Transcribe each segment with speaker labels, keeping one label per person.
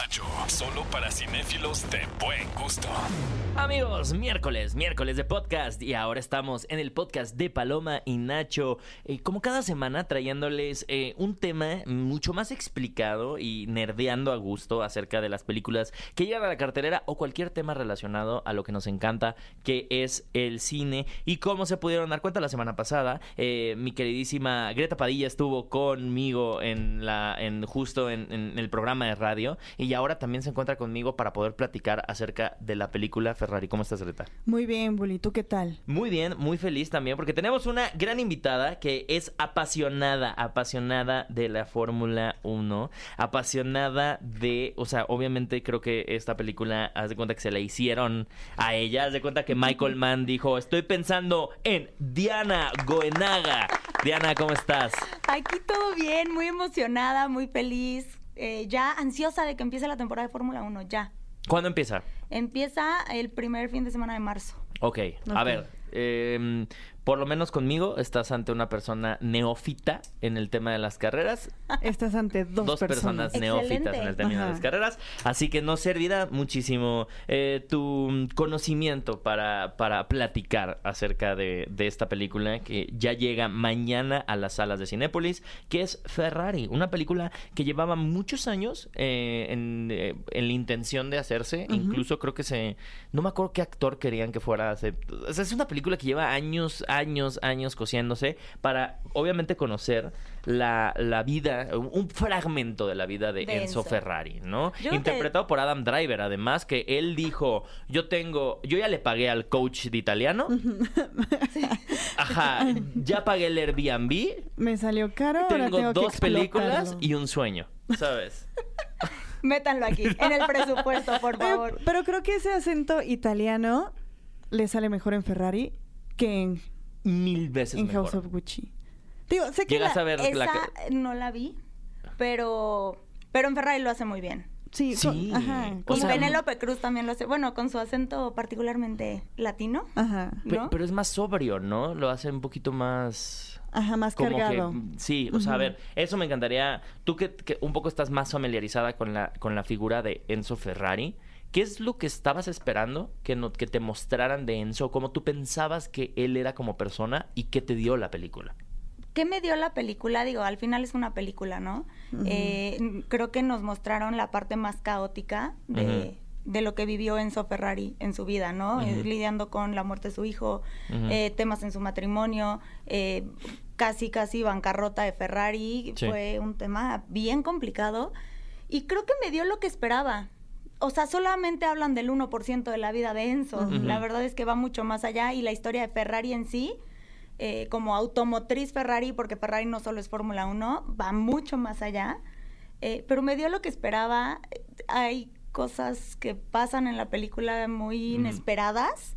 Speaker 1: Nacho. Solo para cinéfilos de buen gusto.
Speaker 2: Amigos, miércoles, miércoles de podcast y ahora estamos en el podcast de Paloma y Nacho, eh, como cada semana trayéndoles eh, un tema mucho más explicado y nerdeando a gusto acerca de las películas que llegan a la cartelera o cualquier tema relacionado a lo que nos encanta, que es el cine. Y como se pudieron dar cuenta la semana pasada, eh, mi queridísima Greta Padilla estuvo conmigo en la, en justo en, en el programa de radio y ahora también se encuentra conmigo para poder platicar acerca de la película Ferrari. ¿Cómo estás, Greta?
Speaker 3: Muy bien, Bully. ¿Tú qué tal?
Speaker 2: Muy bien, muy feliz también porque tenemos una gran invitada que es apasionada, apasionada de la Fórmula 1, apasionada de, o sea, obviamente creo que esta película, haz de cuenta que se la hicieron a ella, haz de cuenta que Michael Mann dijo, estoy pensando en Diana Goenaga. Diana, ¿cómo estás?
Speaker 4: Aquí todo bien, muy emocionada, muy feliz, eh, ya ansiosa de que empiece la temporada de Fórmula 1, ya.
Speaker 2: ¿Cuándo empieza?
Speaker 4: Empieza el primer fin de semana de marzo.
Speaker 2: Ok, a ver, eh, por lo menos conmigo estás ante una persona neófita en el tema de las carreras.
Speaker 3: Estás ante dos,
Speaker 2: personas, neófitas en el término de las carreras. Así que nos servirá muchísimo eh, tu conocimiento para, para platicar acerca de, de esta película que ya llega mañana a las salas de Cinépolis, que es Ferrari, una película que llevaba muchos años eh, en, eh, en la intención de hacerse. Incluso creo que se... No me acuerdo qué actor querían que fuera. O sea, es una película que lleva años, años, años cosiéndose para, obviamente, conocer la, la vida, un, fragmento de la vida de,
Speaker 4: De
Speaker 2: Enzo,
Speaker 4: Enzo.
Speaker 2: Ferrari, ¿no?
Speaker 4: Yo creo que-
Speaker 2: Interpretado por Adam Driver, además, que él dijo, yo tengo, yo ya le pagué al coach de italiano. Ajá, ya pagué el Airbnb.
Speaker 3: Me salió caro, ahora
Speaker 2: Tengo
Speaker 3: que
Speaker 2: dos películas y un sueño, ¿sabes?
Speaker 4: Métanlo aquí, en el presupuesto, por favor.
Speaker 3: pero creo que ese acento italiano le sale mejor en Ferrari que en,
Speaker 2: Mil veces
Speaker 3: en
Speaker 2: mejor.
Speaker 3: House of Gucci. Digo, sé que
Speaker 2: Llegas
Speaker 3: la-
Speaker 2: a ver
Speaker 4: Esa
Speaker 2: la que...
Speaker 4: no la vi, pero, pero en Ferrari lo hace muy bien.
Speaker 3: Sí,
Speaker 2: Sí.
Speaker 3: con- ajá,
Speaker 2: O
Speaker 3: con-
Speaker 4: y
Speaker 2: sea,
Speaker 4: Penélope Cruz también lo hace, bueno, con su acento particularmente latino.
Speaker 3: Ajá,
Speaker 4: ¿no?
Speaker 2: Pero es más sobrio, ¿no? Lo hace un poquito más...
Speaker 3: ajá, más
Speaker 2: como
Speaker 3: cargado.
Speaker 2: que sí, o sea, a ver, eso me encantaría. Tú que, que un poco estás más familiarizada con la con la figura de Enzo Ferrari, ¿qué es lo que estabas esperando que no, que te mostraran de Enzo? ¿Cómo tú pensabas que él era como persona y qué te dio la película?
Speaker 4: ¿Qué me dio la película? Digo, al final es una película, ¿no? Eh, creo que nos mostraron la parte más caótica de, lo que vivió Enzo Ferrari en su vida, ¿no?
Speaker 2: Ujú.
Speaker 4: lidiando con la muerte de su hijo, eh, temas en su matrimonio, eh, casi, casi bancarrota de Ferrari.
Speaker 2: Sí.
Speaker 4: Fue un tema bien complicado y creo que me dio lo que esperaba. O sea, solamente hablan del 1% de la vida de Enzo. La verdad es que va mucho más allá y la historia de Ferrari en sí eh, como automotriz Ferrari, porque Ferrari no solo es Fórmula 1, va mucho más allá. Eh, pero me dio lo que esperaba. Hay cosas que pasan en la película muy inesperadas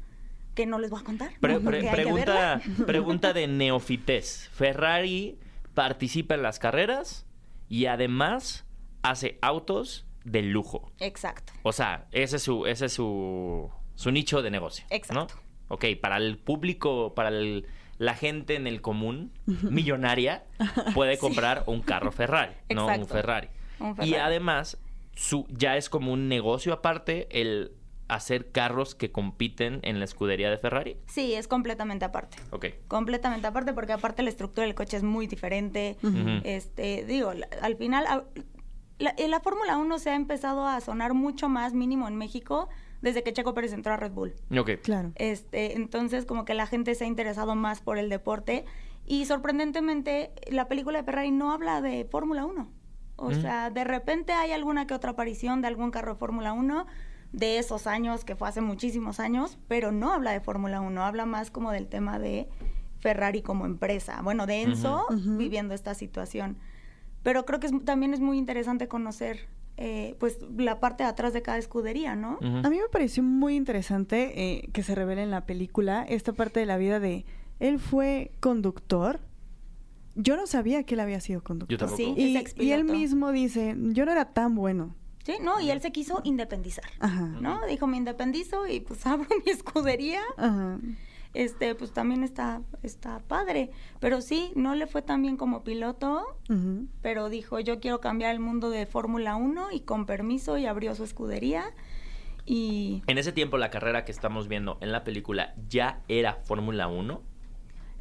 Speaker 4: que no les voy a contar.
Speaker 2: Pregunta, pregunta de neofites. Ferrari participa en las carreras y además hace autos de lujo.
Speaker 4: Exacto.
Speaker 2: O sea, ese es su, ese es su, su nicho de negocio.
Speaker 4: Exacto.
Speaker 2: ¿no? Ok, para el público, para el- la gente en el común, millonaria, puede comprar un carro Ferrari, no un. Ferrari.
Speaker 4: Un
Speaker 2: Y además, su, ya es como un negocio aparte el hacer carros que compiten en la escudería de Ferrari.
Speaker 4: Sí, es completamente aparte.
Speaker 2: Ok.
Speaker 4: Completamente aparte, porque aparte la estructura del coche es muy diferente. Este, digo, al final, la, en la Fórmula 1 se ha empezado a sonar mucho más mínimo en México desde que Checo Pérez entró a Red Bull.
Speaker 2: Ok.
Speaker 3: Claro.
Speaker 4: Este, entonces, como que la gente se ha interesado más por el deporte. Y sorprendentemente, la película de Ferrari no habla de Fórmula 1. O
Speaker 2: Mm.
Speaker 4: sea, de repente hay alguna que otra aparición de algún carro de Fórmula 1 de esos años, que fue hace muchísimos años, pero no habla de Fórmula 1, habla más como del tema de Ferrari como empresa. Bueno, de Enzo viviendo esta situación. Pero creo que es- también es muy interesante conocer, eh, pues, la parte de atrás de cada escudería, ¿no?
Speaker 3: A mí me pareció muy interesante eh, que se revele en la película esta parte de la vida de él fue conductor. Yo no sabía que él había sido conductor.
Speaker 2: Yo tampoco.
Speaker 4: Sí.
Speaker 3: Y, y él mismo dice, yo no era tan bueno.
Speaker 4: Sí, ¿no? Y él se quiso independizar,
Speaker 3: Ajá.
Speaker 4: ¿no? Dijo, me independizo y pues abro mi escudería.
Speaker 3: Ajá.
Speaker 4: Este, pues también está, está padre. Pero sí, no le fue tan bien como piloto, pero dijo, yo quiero cambiar el mundo de Fórmula 1 y con permiso y abrió su escudería. Y
Speaker 2: En ese tiempo, la carrera que estamos viendo en la película ya era Fórmula 1.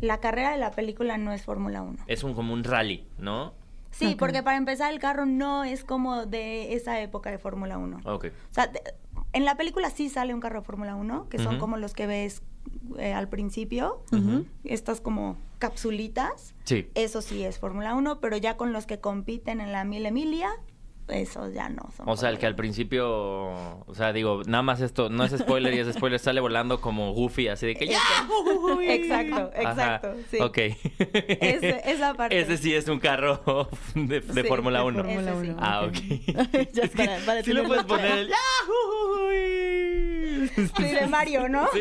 Speaker 4: la carrera de la película no es Fórmula 1.
Speaker 2: Es un, como un rally, ¿no?
Speaker 4: Sí, porque para empezar el carro no es como de esa época de Fórmula 1.
Speaker 2: Ok.
Speaker 4: O sea, de- en la película sí sale un carro de Fórmula 1, que son como los que ves eh, al principio,
Speaker 3: Ujú.
Speaker 4: estas como capsulitas.
Speaker 2: Sí.
Speaker 4: Eso sí es Fórmula 1, pero ya con los que compiten en la Mil Emilia, esos ya no son.
Speaker 2: O sea, el que al principio, o sea, digo, nada más esto, no es spoiler y es spoiler, sale volando como Goofy, así de que ya. uy".
Speaker 4: Exacto,
Speaker 2: Ajá.
Speaker 4: exacto, sí.
Speaker 2: Ok.
Speaker 4: Ese- esa parte.
Speaker 2: Ese sí es un carro de, de
Speaker 4: Sí,
Speaker 2: Fórmula
Speaker 3: de
Speaker 2: 1.
Speaker 3: Fórmula
Speaker 4: Ese sí.
Speaker 3: 1.
Speaker 2: Ah, ok.
Speaker 3: ya para, para
Speaker 2: sí lo puedes poner el ¡Yahoo!
Speaker 4: Sí, de Mario, ¿no?
Speaker 2: Sí.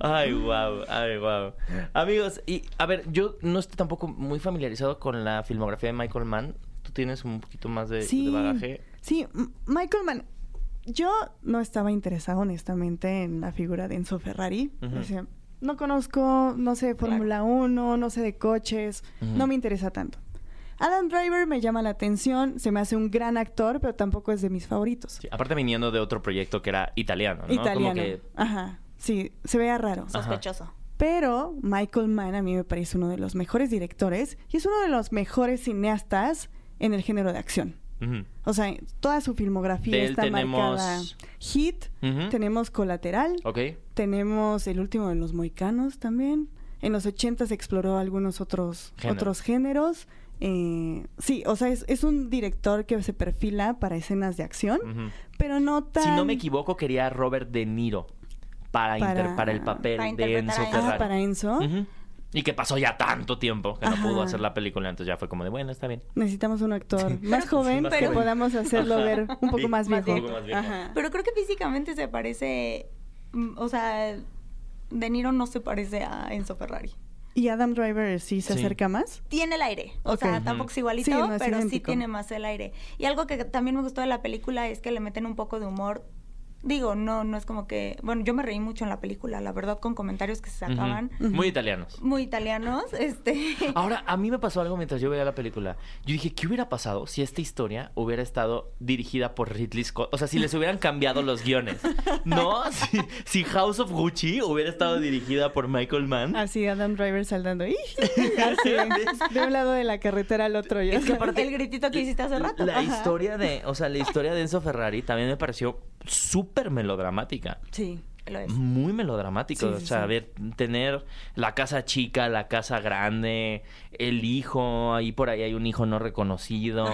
Speaker 2: Ay, wow, ay, wow. Amigos, y a ver, yo no estoy tampoco muy familiarizado con la filmografía de Michael Mann. Tú tienes un poquito más de, bagaje.
Speaker 3: sí, Michael Mann. Yo no estaba interesado honestamente en la figura de Enzo Ferrari. O sea, no conozco, no sé de Fórmula 1, no sé de coches, no me interesa tanto. Adam Driver me llama la atención, se me hace un gran actor, pero tampoco es de mis favoritos.
Speaker 2: Sí, aparte viniendo de otro proyecto que era italiano, ¿no? Como
Speaker 3: Italiano.
Speaker 2: que
Speaker 3: Ajá. Sí, se veía raro.
Speaker 4: Sospechoso.
Speaker 3: Pero Michael Mann a mí me parece uno de los mejores directores y es uno de los mejores cineastas en el género de acción. O sea, toda su filmografía
Speaker 2: De
Speaker 3: está
Speaker 2: tenemos-
Speaker 3: marcada. Hit, tenemos Colateral,
Speaker 2: Ok.
Speaker 3: tenemos el último de los Moicanos también. En los 80 se exploró algunos otros
Speaker 2: Géneros.
Speaker 3: otros géneros. Eh, sí, o sea, es, es un director que se perfila para escenas de acción, pero no tan...
Speaker 2: Si no me equivoco, quería a Robert De Niro para,
Speaker 3: Para-
Speaker 2: inter- para el papel
Speaker 4: Para
Speaker 2: de Enzo
Speaker 4: a Enzo.
Speaker 3: Ah,
Speaker 2: Ferrari.
Speaker 3: para Enzo.
Speaker 2: Y que pasó ya tanto tiempo que no pudo hacer la película, entonces ya fue como de, bueno, está bien.
Speaker 3: Necesitamos un actor más joven
Speaker 2: más
Speaker 3: que
Speaker 2: joven.
Speaker 3: podamos hacerlo
Speaker 2: Ajá.
Speaker 3: ver un poco más viejo.
Speaker 4: Pero creo que físicamente se parece. mm, O sea, De Niro no se parece a Enzo Ferrari.
Speaker 3: ¿Y Adam Driver sí se
Speaker 2: Sí.
Speaker 3: acerca más?
Speaker 4: Tiene el aire. O sea, tampoco es igualito,
Speaker 3: Sí, no es
Speaker 4: pero sí tiene más el aire. Y algo que también me gustó de la película es que le meten un poco de humor. Digo, no, no es como que. Bueno, yo me reí mucho en la película, la verdad, con comentarios que se sacaban.
Speaker 2: Muy italianos.
Speaker 4: Muy italianos. Este.
Speaker 2: Ahora, a mí me pasó algo mientras yo veía la película. Yo dije, ¿qué hubiera pasado si esta historia hubiera estado dirigida por Ridley Scott? O sea, si les hubieran cambiado los guiones. ¿No? Si, si House of Gucci hubiera estado dirigida por Michael Mann.
Speaker 3: Así Adam Driver saltando. ¡ih! Así, de un lado de la carretera al otro. ya
Speaker 2: Es que aparte-
Speaker 4: el gritito que hiciste hace rato.
Speaker 2: La
Speaker 4: Ajá.
Speaker 2: historia de, o sea, la historia de Enzo Ferrari también me pareció súper melodramática.
Speaker 3: Sí.
Speaker 4: Lo es.
Speaker 2: Muy melodramático.
Speaker 3: Sí,
Speaker 2: o
Speaker 3: sí,
Speaker 2: sea,
Speaker 3: sí.
Speaker 2: ver, tener la casa chica, la casa grande, el hijo, ahí por ahí hay un hijo no reconocido,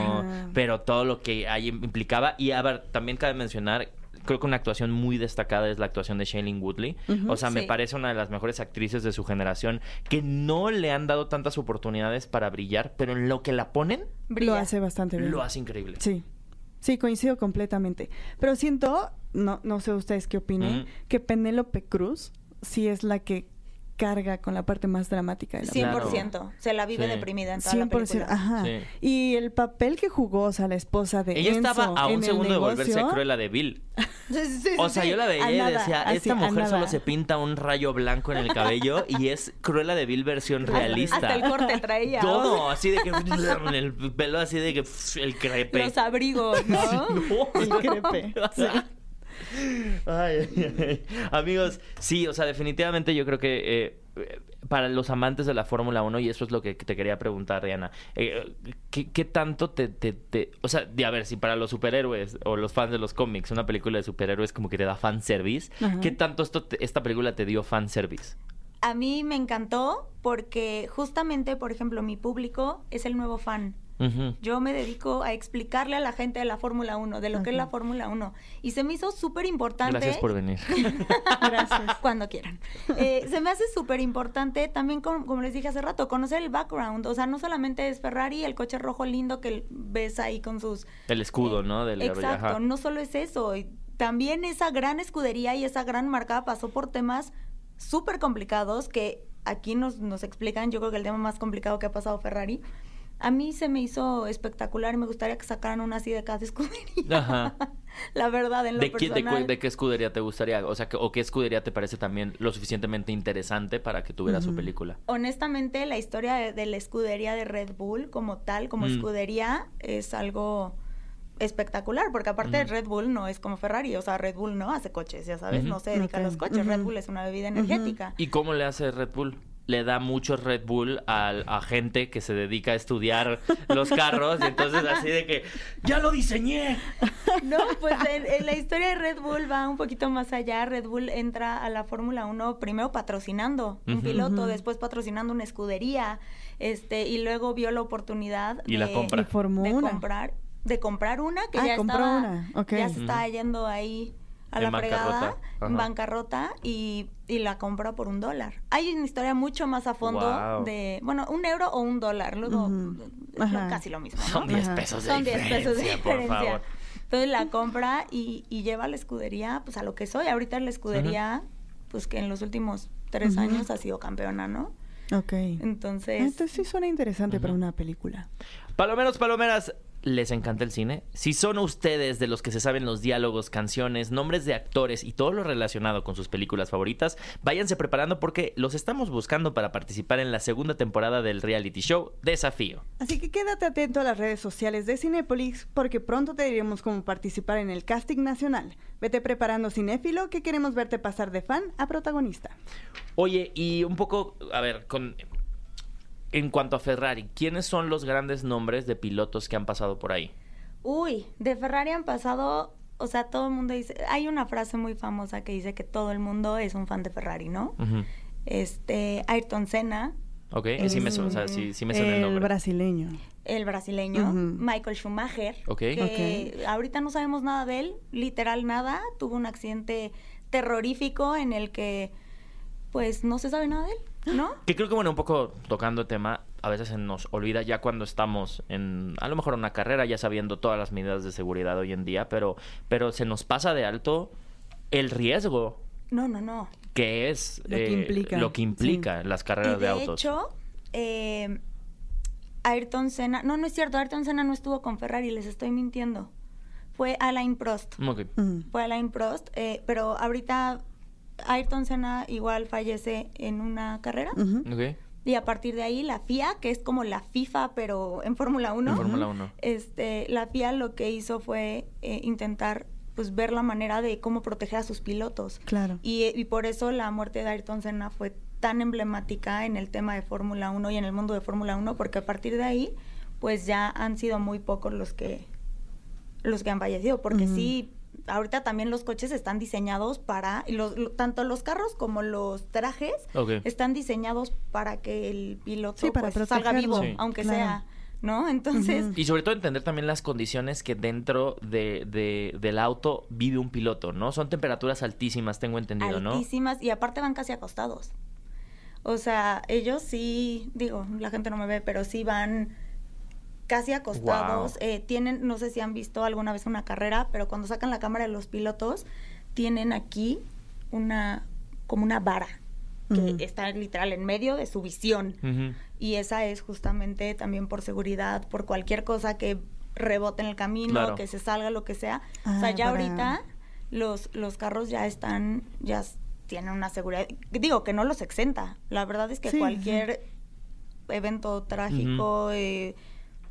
Speaker 2: pero todo lo que ahí implicaba. Y a ver, también cabe mencionar. Creo que una actuación muy destacada es la actuación de Shailene Woodley. O sea, me parece una de las mejores actrices de su generación que no le han dado tantas oportunidades para brillar, pero en lo que la ponen,
Speaker 4: Brilla.
Speaker 3: Lo hace bastante bien.
Speaker 2: lo hace increíble.
Speaker 3: Sí. Sí, coincido completamente. Pero siento, no, no sé ustedes qué opinen,
Speaker 2: Ujú.
Speaker 3: que Penélope Cruz sí es la que carga con la parte más dramática de la
Speaker 2: Cien-
Speaker 4: 100%. Se la vive
Speaker 2: Sí.
Speaker 4: deprimida en toda la
Speaker 3: 100%,
Speaker 4: película.
Speaker 3: ajá.
Speaker 2: Sí.
Speaker 3: Y el papel que jugó, o sea, la esposa de
Speaker 2: Ella
Speaker 3: Enzo
Speaker 2: estaba a un segundo de volverse Cruella de Bill.
Speaker 4: Sí, sí, sí,
Speaker 2: O sea,
Speaker 4: sí.
Speaker 2: yo la veía y decía,
Speaker 3: así,
Speaker 2: esta mujer solo se pinta un rayo blanco en el cabello y es Cruella de Bill versión realista.
Speaker 4: Hasta el corte traía.
Speaker 2: Todo, así de que el pelo así de que el crepe.
Speaker 4: Los abrigos, ¿no?
Speaker 2: No.
Speaker 3: El crepe, sí.
Speaker 2: Ay, ay, ay. Amigos, sí, o sea, definitivamente yo creo que eh, para los amantes de la Fórmula 1, y eso es lo que te quería preguntar, Diana, eh, ¿qué, qué tanto te, te, te- O sea, de, a ver, si para los superhéroes o los fans de los cómics, una película de superhéroes como que te da fanservice,
Speaker 3: Ajá.
Speaker 2: ¿qué tanto esto te- esta película te dio fanservice?
Speaker 4: A mí me encantó porque justamente, por ejemplo, mi público es el nuevo fan. Yo me dedico a explicarle a la gente de la Fórmula 1, de lo que es la. Fórmula 1. Y se me hizo súper importante.
Speaker 2: Gracias por venir.
Speaker 3: Gracias.
Speaker 4: Cuando quieran. Eh, se me hace súper importante también, como, como les dije hace rato, conocer el background. O sea, no solamente es Ferrari, el coche rojo lindo que ves ahí con sus...
Speaker 2: El escudo, ¿no? Del
Speaker 4: Exacto,
Speaker 2: ajá.
Speaker 4: no solo es eso. También esa gran escudería y esa gran marca pasó por temas súper complicados que aquí nos, nos explican, yo creo que el tema más complicado que ha pasado Ferrari. A mí se me hizo espectacular y me gustaría que sacaran una así de cada escudería.
Speaker 2: Ajá.
Speaker 4: La verdad, en lo
Speaker 2: ¿De, qué, de,
Speaker 4: personal.
Speaker 2: de qué escudería te gustaría? O sea, que- ¿o qué escudería te parece también lo suficientemente interesante para que tuviera su película?
Speaker 4: Honestamente, la historia de, de la escudería de Red Bull como tal, como
Speaker 2: Mm.
Speaker 4: escudería, es algo espectacular, porque aparte. Red Bull no es como Ferrari, o sea, Red Bull no hace coches, ya sabes,
Speaker 2: Ujú.
Speaker 4: no se dedica a los coches, Red. Bull es una bebida energética.
Speaker 2: ¿Y cómo le hace Red Bull? Le da mucho Red Bull al- a, gente que se dedica a estudiar los carros y entonces así de que ¡ya lo diseñé!
Speaker 4: No, pues en, en la historia de Red Bull va un poquito más allá. Red Bull entra a la Fórmula 1 primero patrocinando un piloto, después patrocinando una escudería, este, y luego vio la oportunidad
Speaker 2: Y la
Speaker 4: de,
Speaker 2: compra.
Speaker 3: Y formó
Speaker 4: de comprar, de comprar una que
Speaker 3: Ah,
Speaker 4: ya estaba,
Speaker 3: una,
Speaker 4: ya se estaba yendo ahí a
Speaker 2: En
Speaker 4: la fregada, en bancarrota, y, y la compró por un dólar. Hay una historia mucho más a fondo de, bueno, un euro o un dólar, luego es lo- casi lo mismo, ¿no?
Speaker 2: Son 10
Speaker 3: Ajá.
Speaker 2: pesos de
Speaker 4: Son 10 pesos de
Speaker 2: diferencia, por
Speaker 4: diferencia.
Speaker 2: favor.
Speaker 4: Entonces la compra y, y lleva a la escudería pues a lo que soy. Ahorita la escudería, pues que en los últimos tres años ha sido campeona, ¿no?
Speaker 3: Ok.
Speaker 4: Entonces,
Speaker 3: Entonces sí suena interesante para una película.
Speaker 2: Palomeros, palomeras, ¿les encanta el cine? Si son ustedes de los que se saben los diálogos, canciones, nombres de actores y todo lo relacionado con sus películas favoritas, váyanse preparando porque los estamos buscando para participar en la segunda temporada del reality show Desafío.
Speaker 3: Así que quédate atento a las redes sociales de Cinépolis porque pronto te diremos cómo participar en el casting nacional. Vete preparando cinéfilo que queremos verte pasar de fan a protagonista.
Speaker 2: Oye, y un poco, a ver, con en cuanto a Ferrari, ¿quiénes son los grandes nombres de pilotos que han pasado por ahí?
Speaker 4: uy, de Ferrari han pasado, o sea, todo el mundo dice, hay una frase muy famosa que dice que todo el mundo es un fan de Ferrari, ¿no? Este, Ayrton Senna,
Speaker 2: Ok, sí me, su- o sea, sí, sí me suena el
Speaker 3: el
Speaker 2: nombre.
Speaker 3: brasileño.
Speaker 4: el brasileño. Michael Schumacher,
Speaker 2: Ok.
Speaker 4: que ahorita no sabemos nada de él, literal nada, tuvo un accidente terrorífico en el que pues no se sabe nada de él, ¿no?
Speaker 2: Que creo que, bueno, un poco tocando tema, a veces se nos olvida ya cuando estamos en, a lo mejor en una carrera, ya sabiendo todas las medidas de seguridad hoy en día, pero, pero se nos pasa de alto el riesgo
Speaker 4: No, no, no.
Speaker 2: que es
Speaker 3: Lo que
Speaker 2: eh,
Speaker 3: implica,
Speaker 2: lo que implica las carreras
Speaker 4: y de,
Speaker 2: de autos.
Speaker 4: hecho, eh, Ayrton Senna, no, no es cierto, Ayrton Senna no estuvo con Ferrari, les estoy mintiendo. Fue Alain Prost. Fue Alain Prost, eh, pero ahorita Ayrton Senna igual fallece en una carrera. Y a partir de ahí, la FIA, que es como la FIFA, pero en Fórmula 1,
Speaker 2: En Fórmula 1.
Speaker 4: este, la FIA lo que hizo fue eh, intentar pues ver la manera de cómo proteger a sus pilotos.
Speaker 3: Claro.
Speaker 4: Y, y por eso la muerte de Ayrton Senna fue tan emblemática en el tema de Fórmula 1 y en el mundo de Fórmula 1, porque a partir de ahí, pues ya han sido muy pocos los que los que han fallecido, porque sí, ahorita también los coches están diseñados para, y los, lo- tanto los carros como los trajes están diseñados para que el piloto
Speaker 3: Sí, para
Speaker 4: pues, salga vivo,
Speaker 2: Sí.
Speaker 4: aunque
Speaker 3: Claro.
Speaker 4: sea, ¿no? Entonces.
Speaker 2: Y sobre todo entender también las condiciones que dentro de, de- del auto vive un piloto, ¿no? Son temperaturas altísimas, tengo entendido, ¿no?
Speaker 4: altísimas y aparte van casi acostados. O sea, ellos sí, digo, la gente no me ve, pero sí van casi acostados.
Speaker 2: Wow.
Speaker 4: Eh, tienen, no sé si han visto alguna vez una carrera, pero cuando sacan la cámara de los pilotos, tienen aquí una, como una vara que está literal en medio de su visión. Y esa es justamente también por seguridad, por cualquier cosa que rebote en el camino,
Speaker 2: Claro.
Speaker 4: que se salga, lo que sea. o
Speaker 3: Ah,
Speaker 4: sea, ya
Speaker 3: para-
Speaker 4: ahorita los, los carros ya están, ya tienen una seguridad. Digo que no los exenta. La verdad es que
Speaker 3: Sí, sí, sí.
Speaker 4: cualquier evento trágico, eh,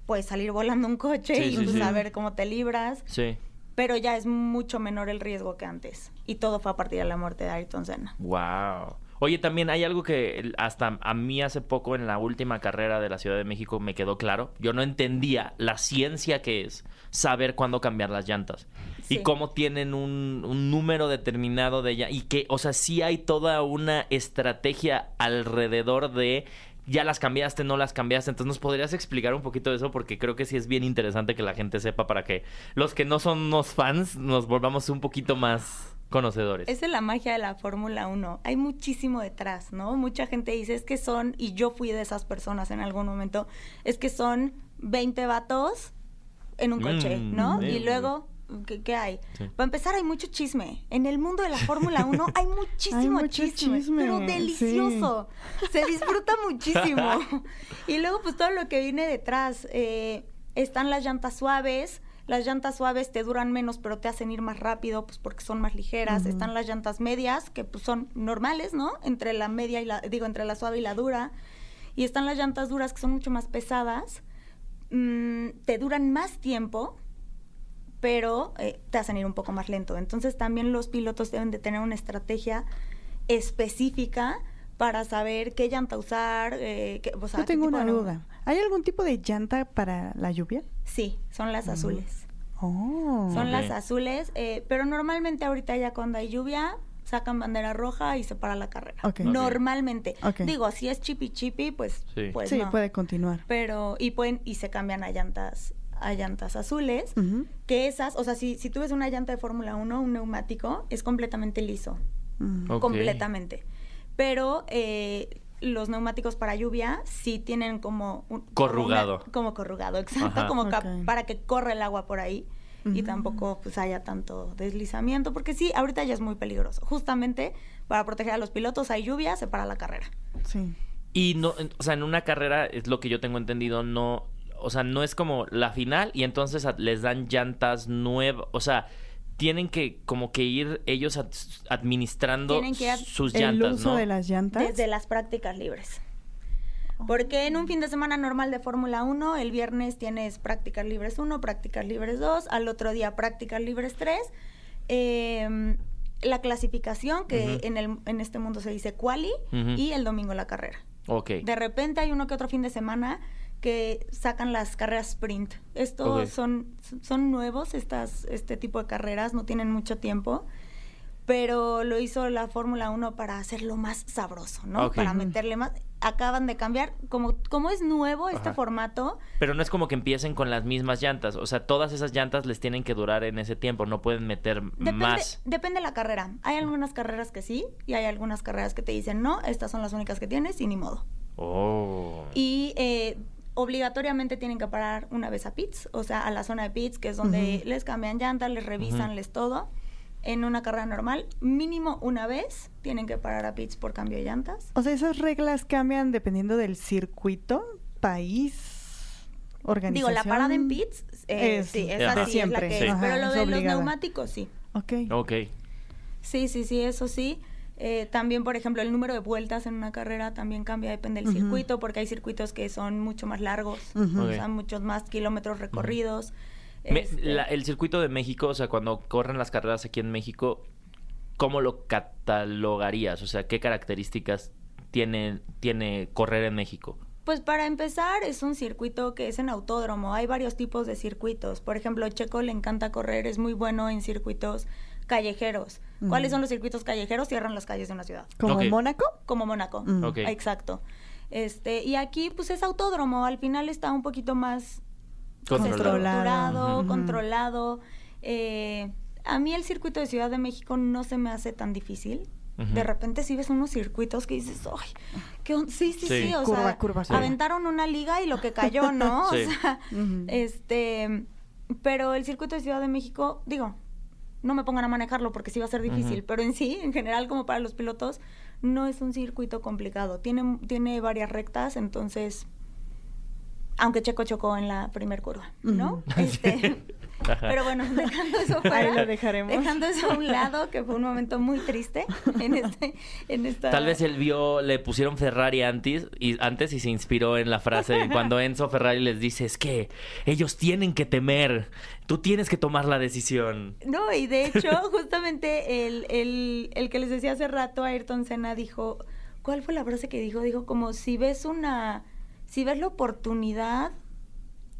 Speaker 4: puede salir volando un coche
Speaker 2: Sí,
Speaker 4: y
Speaker 2: sí,
Speaker 4: pues
Speaker 2: sí.
Speaker 4: a ver cómo te libras.
Speaker 2: Sí.
Speaker 4: Pero ya es mucho menor el riesgo que antes. Y todo fue a partir de la muerte de Ayrton Senna.
Speaker 2: Wow. Oye, también hay algo que hasta a mí hace poco en la última carrera de la Ciudad de México me quedó claro. Yo no entendía la ciencia que es saber cuándo cambiar las llantas. Y
Speaker 4: Sí.
Speaker 2: cómo tienen un, un número determinado de ya Y que, o sea, sí hay toda una estrategia alrededor de ya las cambiaste, no las cambiaste. Entonces, ¿nos podrías explicar un poquito de eso? Porque creo que sí es bien interesante que la gente sepa para que los que no son unos fans nos volvamos un poquito más conocedores.
Speaker 4: Esa es la magia de la Fórmula 1. Hay muchísimo detrás, ¿no? Mucha gente dice, es que son, y yo fui de esas personas en algún momento, es que son 20 vatos en un coche,
Speaker 2: Mm,
Speaker 4: ¿no?
Speaker 2: mm.
Speaker 4: Y luego ¿qué, qué hay?
Speaker 2: Sí.
Speaker 4: Para empezar, hay mucho chisme. En el mundo de la Fórmula 1 hay muchísimo chisme,
Speaker 3: chisme,
Speaker 4: pero
Speaker 3: sí.
Speaker 4: delicioso. Se disfruta muchísimo. y luego, pues todo lo que viene detrás. eh, están las llantas suaves. Las llantas suaves te duran menos, pero te hacen ir más rápido, pues porque son más ligeras. Están las llantas medias, que pues son normales, ¿no? Entre la media y la, digo, entre la suave y la dura. Y están las llantas duras, que son mucho más pesadas. Mm, te duran más tiempo, pero eh, te hacen ir un poco más lento. Entonces también los pilotos deben de tener una estrategia específica para saber qué llanta usar. eh, qué- o sea,
Speaker 3: Yo tengo una
Speaker 4: de-
Speaker 3: duda. ¿Hay algún tipo de llanta para la lluvia?
Speaker 4: Sí, son las azules.
Speaker 3: Oh.
Speaker 4: Son las azules, eh, pero normalmente ahorita ya cuando hay lluvia sacan bandera roja y se para la carrera. Normalmente. Digo, si es chipi chipi, pues,
Speaker 2: Sí.
Speaker 4: pues
Speaker 3: sí,
Speaker 4: no.
Speaker 3: puede continuar.
Speaker 4: Pero, y pueden, y se cambian a llantas, a llantas azules. Que esas, o sea, si, si tú ves una llanta de Fórmula 1, un neumático, es completamente liso.
Speaker 3: Mm.
Speaker 4: Completamente. Pero eh, los neumáticos para lluvia sí tienen como... un-
Speaker 2: Corrugado.
Speaker 4: como una- como corrugado, exacto.
Speaker 2: Ajá.
Speaker 4: Como para que corra el agua por ahí. Y tampoco pues haya tanto deslizamiento. Porque sí, ahorita ya es muy peligroso. Justamente para proteger a los pilotos hay lluvia, se para la carrera.
Speaker 3: Sí.
Speaker 2: Y no, o sea, en una carrera, es lo que yo tengo entendido, no, o sea, no es como la final y entonces les dan llantas nuevas, o sea, tienen que como que ir ellos ad- administrando
Speaker 4: Tienen que ir-
Speaker 2: sus
Speaker 3: El
Speaker 2: llantas,
Speaker 3: uso
Speaker 2: ¿no?
Speaker 3: de las llantas.
Speaker 4: Desde las prácticas libres. Porque en un fin de semana normal de Fórmula 1, el viernes tienes prácticas libres 1, prácticas libres 2, al otro día prácticas libres 3. eh, la clasificación, que en, el, en este mundo se dice quali, y el domingo la carrera.
Speaker 2: Ok.
Speaker 4: De repente hay uno que otro fin de semana que sacan las carreras sprint. Estos
Speaker 2: Ok.
Speaker 4: son, son nuevos, estas, este tipo de carreras, no tienen mucho tiempo, pero lo hizo la Fórmula 1 para hacerlo más sabroso, ¿no?
Speaker 2: Ok.
Speaker 4: Para meterle más. Acaban de cambiar, como, como es nuevo este
Speaker 2: Ajá.
Speaker 4: formato,
Speaker 2: Pero no es como que empiecen con las mismas llantas, o sea, todas esas llantas les tienen que durar en ese tiempo, no pueden meter
Speaker 4: depende,
Speaker 2: más.
Speaker 4: depende de la carrera. Hay algunas carreras que sí, y hay algunas carreras que te dicen, no, estas son las únicas que tienes y ni modo.
Speaker 2: Oh.
Speaker 4: Y eh, obligatoriamente tienen que parar una vez a pits, o sea, a la zona de pits, que es donde
Speaker 3: Ujú.
Speaker 4: les cambian llantas, les revisan,
Speaker 2: Ujú.
Speaker 4: les todo. En una carrera normal, mínimo una vez tienen que parar a pits por cambio de llantas.
Speaker 3: O sea, esas reglas cambian dependiendo del circuito, país, organización.
Speaker 4: Digo, la parada en pits, eh,
Speaker 3: Es
Speaker 4: sí,
Speaker 2: de
Speaker 4: esa sí es la
Speaker 3: siempre.
Speaker 4: que
Speaker 2: Sí.
Speaker 4: es.
Speaker 3: Ajá,
Speaker 4: Pero lo de los neumáticos, sí.
Speaker 3: Ok.
Speaker 2: Ok.
Speaker 4: Sí, sí, sí, eso sí. Eh, también, por ejemplo, el número de vueltas en una carrera también cambia, depende del circuito, porque hay circuitos que son mucho más largos,
Speaker 3: Ujú.
Speaker 4: o sea, muchos más kilómetros recorridos. Este,
Speaker 2: la- el circuito de México, o sea, cuando corren las carreras aquí en México, ¿cómo lo catalogarías? O sea, ¿qué características tiene, tiene correr en México?
Speaker 4: Pues para empezar, es un circuito que es en autódromo. Hay varios tipos de circuitos. Por ejemplo, Checo le encanta correr, es muy bueno en circuitos callejeros. ¿Cuáles
Speaker 3: Ujú.
Speaker 4: son los circuitos callejeros? Cierran las calles de una ciudad.
Speaker 3: ¿Como. Mónaco?
Speaker 4: Como Mónaco.
Speaker 3: Mm.
Speaker 4: Exacto. Este, y aquí, pues es autódromo. Al final está un poquito más
Speaker 2: Controlado.
Speaker 4: controlado. Eh, a mí el circuito de Ciudad de México no se me hace tan difícil. De repente sí ves unos circuitos que dices, ¡ay! ¿qué on-?" sí, sí,
Speaker 2: Sí.
Speaker 4: sí, o
Speaker 3: Curva,
Speaker 4: sea,
Speaker 3: curva, curva.
Speaker 4: aventaron una liga y lo que cayó, ¿no?
Speaker 2: Sí.
Speaker 4: O sea, este, pero el circuito de Ciudad de México, digo, no me pongan a manejarlo porque sí va a ser difícil, pero en sí, en general, como para los pilotos, no es un circuito complicado. Tiene, tiene varias rectas, entonces, aunque Checo chocó en la primer curva, ¿no? Este. Pero bueno, dejando eso fuera,
Speaker 3: Ahí lo dejaremos.
Speaker 4: dejando eso a un lado, que fue un momento muy triste en este, en esta.
Speaker 2: Tal vez él vio, le pusieron Ferrari antes y, antes y se inspiró en la frase cuando Enzo Ferrari les dice es que ellos tienen que temer, tú tienes que tomar la decisión.
Speaker 4: No, y de hecho, justamente el, el, el que les decía hace rato, Ayrton Senna dijo, ¿cuál fue la frase que dijo? Dijo como si ves una, si ves la oportunidad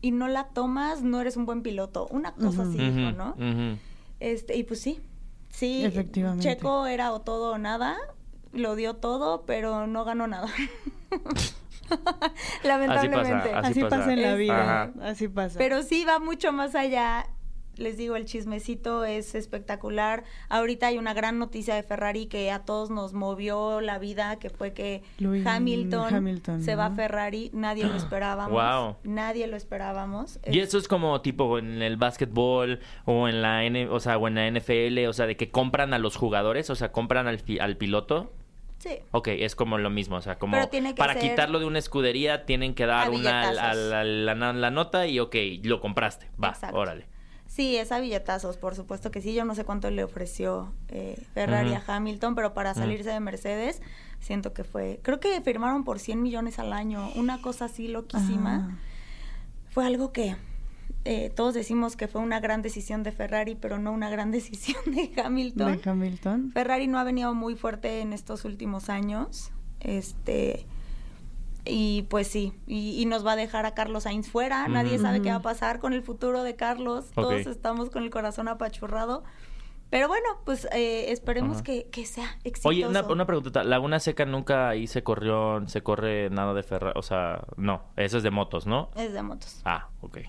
Speaker 4: y no la tomas, no eres un buen piloto. Una cosa
Speaker 3: Ujú.
Speaker 4: así dijo, ¿no? Este, y pues sí, sí,
Speaker 3: Efectivamente.
Speaker 4: Checo era o todo o nada, lo dio todo, pero no ganó nada. Lamentablemente.
Speaker 2: Así
Speaker 3: Así
Speaker 2: pasa.
Speaker 3: pasa en la vida.
Speaker 2: Ajá.
Speaker 3: Así pasa.
Speaker 4: Pero sí va mucho más allá les digo, el chismecito es espectacular. Ahorita hay una gran noticia de Ferrari que a todos nos movió la vida, que fue que
Speaker 3: Louis
Speaker 4: Hamilton,
Speaker 3: Hamilton,
Speaker 4: se va a. Ferrari. Nadie lo esperábamos.
Speaker 2: Wow.
Speaker 4: Nadie lo esperábamos.
Speaker 2: Y eso es como tipo en el básquetbol o en la N, o sea, o en la NFL, o sea, de que compran a los jugadores, o sea, compran al, fi- al piloto.
Speaker 4: Sí.
Speaker 2: Ok, es como lo mismo, o sea, como para quitarlo de una escudería tienen que dar una la, la- la- la nota y ok, lo compraste, va,
Speaker 4: Exacto.
Speaker 2: órale.
Speaker 4: Sí, es a billetazos, por supuesto que sí. Yo no sé cuánto le ofreció eh, Ferrari a Hamilton, pero para salirse de Mercedes, siento que fue. Creo que firmaron por 100 millones al año, una cosa así loquísima. Fue algo que eh, todos decimos que fue una gran decisión de Ferrari, pero no una gran decisión de Hamilton.
Speaker 3: De Hamilton.
Speaker 4: Ferrari no ha venido muy fuerte en estos últimos años. Este. Y pues sí, y, y nos va a dejar a Carlos Sainz fuera. Nadie sabe qué va a pasar con el futuro de Carlos. Todos estamos con el corazón apachurrado. Pero bueno, pues eh, esperemos que, que sea exitoso.
Speaker 2: Oye, una, una preguntita, Laguna Seca nunca ahí se corrió, se corre nada de Ferrari, o sea, no, eso es de motos, ¿no?
Speaker 4: Es de motos.
Speaker 2: Ah, ok.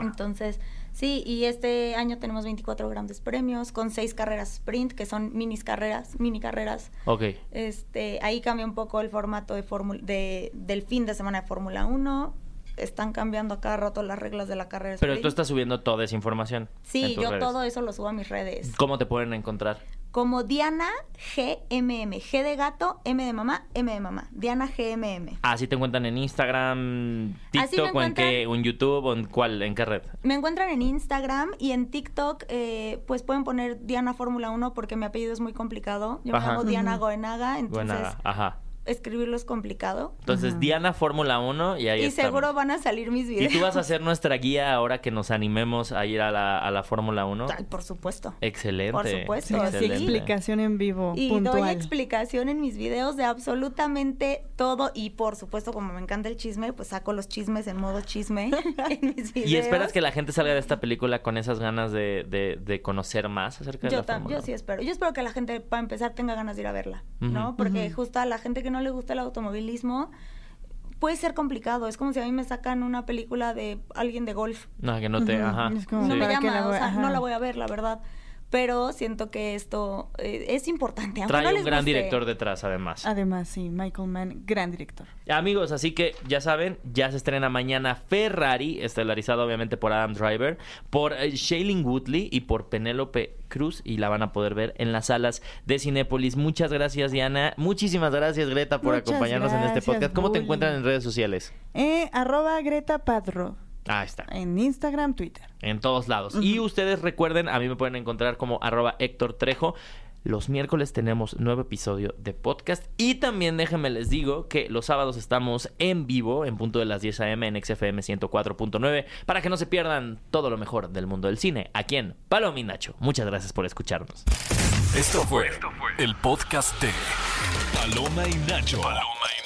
Speaker 4: Entonces, sí, y este año tenemos 24 grandes premios con seis carreras sprint, que son minis carreras, mini carreras.
Speaker 2: Ok.
Speaker 4: Este, ahí cambia un poco el formato de de, del fin de semana de Fórmula 1. Están cambiando a cada rato las reglas de la carrera
Speaker 2: Pero
Speaker 4: sprint.
Speaker 2: tú estás subiendo toda esa información.
Speaker 4: Sí, yo
Speaker 2: redes.
Speaker 4: todo eso lo subo a mis redes.
Speaker 2: ¿Cómo te pueden encontrar?
Speaker 4: Como Diana GMM. G de gato, M de mamá, M de mamá. Diana GMM.
Speaker 2: Así te encuentran en Instagram,
Speaker 4: Así me
Speaker 2: TikTok o en qué, o en YouTube o en cuál, en qué red.
Speaker 4: Me encuentran en Instagram y en TikTok, eh, pues pueden poner Diana Fórmula 1 porque mi apellido es muy complicado. Yo
Speaker 2: Ajá.
Speaker 4: me llamo Diana. Goenaga, entonces
Speaker 2: Buena, ajá.
Speaker 4: Escribirlo es complicado.
Speaker 2: Entonces,
Speaker 3: Ajá.
Speaker 2: Diana Fórmula 1 y ahí
Speaker 4: y
Speaker 2: estamos.
Speaker 4: seguro van a salir mis
Speaker 2: Y
Speaker 4: videos.
Speaker 2: tú vas a ser nuestra guía ahora que nos animemos a ir a la, a la Fórmula 1.
Speaker 4: Ay, por supuesto.
Speaker 2: Excelente.
Speaker 4: Por supuesto,
Speaker 3: Sí, explicación en vivo,
Speaker 4: Y
Speaker 3: puntual.
Speaker 4: doy explicación en mis videos de absolutamente todo. Y por supuesto, como me encanta el chisme, pues saco los chismes en modo chisme en mis videos.
Speaker 2: ¿Y esperas que la gente salga de esta película con esas ganas de, de- de conocer más acerca de
Speaker 4: yo,
Speaker 2: la Fórmula
Speaker 4: yo sí espero. Yo espero que la gente, para empezar, tenga ganas de ir a verla, ¿no? Porque
Speaker 3: Ujú.
Speaker 4: justo a la gente que no le gusta el automovilismo puede ser complicado. Es como si a mí me sacan una película de alguien de golf.
Speaker 2: No, que no te... Ajá.
Speaker 3: Es como
Speaker 4: No
Speaker 2: sí.
Speaker 4: me
Speaker 3: ¿Para qué
Speaker 4: llama,
Speaker 3: la
Speaker 4: o sea, no la voy a ver, la verdad. Pero siento que esto eh, es importante. aunque
Speaker 2: Trae
Speaker 4: no
Speaker 2: un gran
Speaker 4: guste.
Speaker 2: director detrás, además.
Speaker 3: Además, sí, Michael Mann, gran director.
Speaker 2: Amigos, así que ya saben, ya se estrena mañana Ferrari, estelarizado obviamente por Adam Driver, por eh, Shailene Woodley y por Penélope Cruz y la van a poder ver en las salas de Cinépolis. Muchas gracias, Diana. Muchísimas gracias, Greta, por
Speaker 3: Muchas
Speaker 2: acompañarnos en este podcast. ¿Cómo te encuentran en redes sociales?
Speaker 3: Eh, arroba Greta Padro.
Speaker 2: Ah, está.
Speaker 3: En Instagram, Twitter.
Speaker 2: En todos lados. Y ustedes recuerden, a mí me pueden encontrar como arroba Héctor Trejo. Los miércoles tenemos nuevo episodio de podcast. Y también déjenme les digo que los sábados estamos en vivo, en punto de las 10 a.m. en XFM 104.9, para que no se pierdan todo lo mejor del mundo del cine, aquí en Paloma y Nacho. Muchas gracias por escucharnos.
Speaker 1: Esto fue el podcast de Paloma y Nacho. Paloma y Nacho.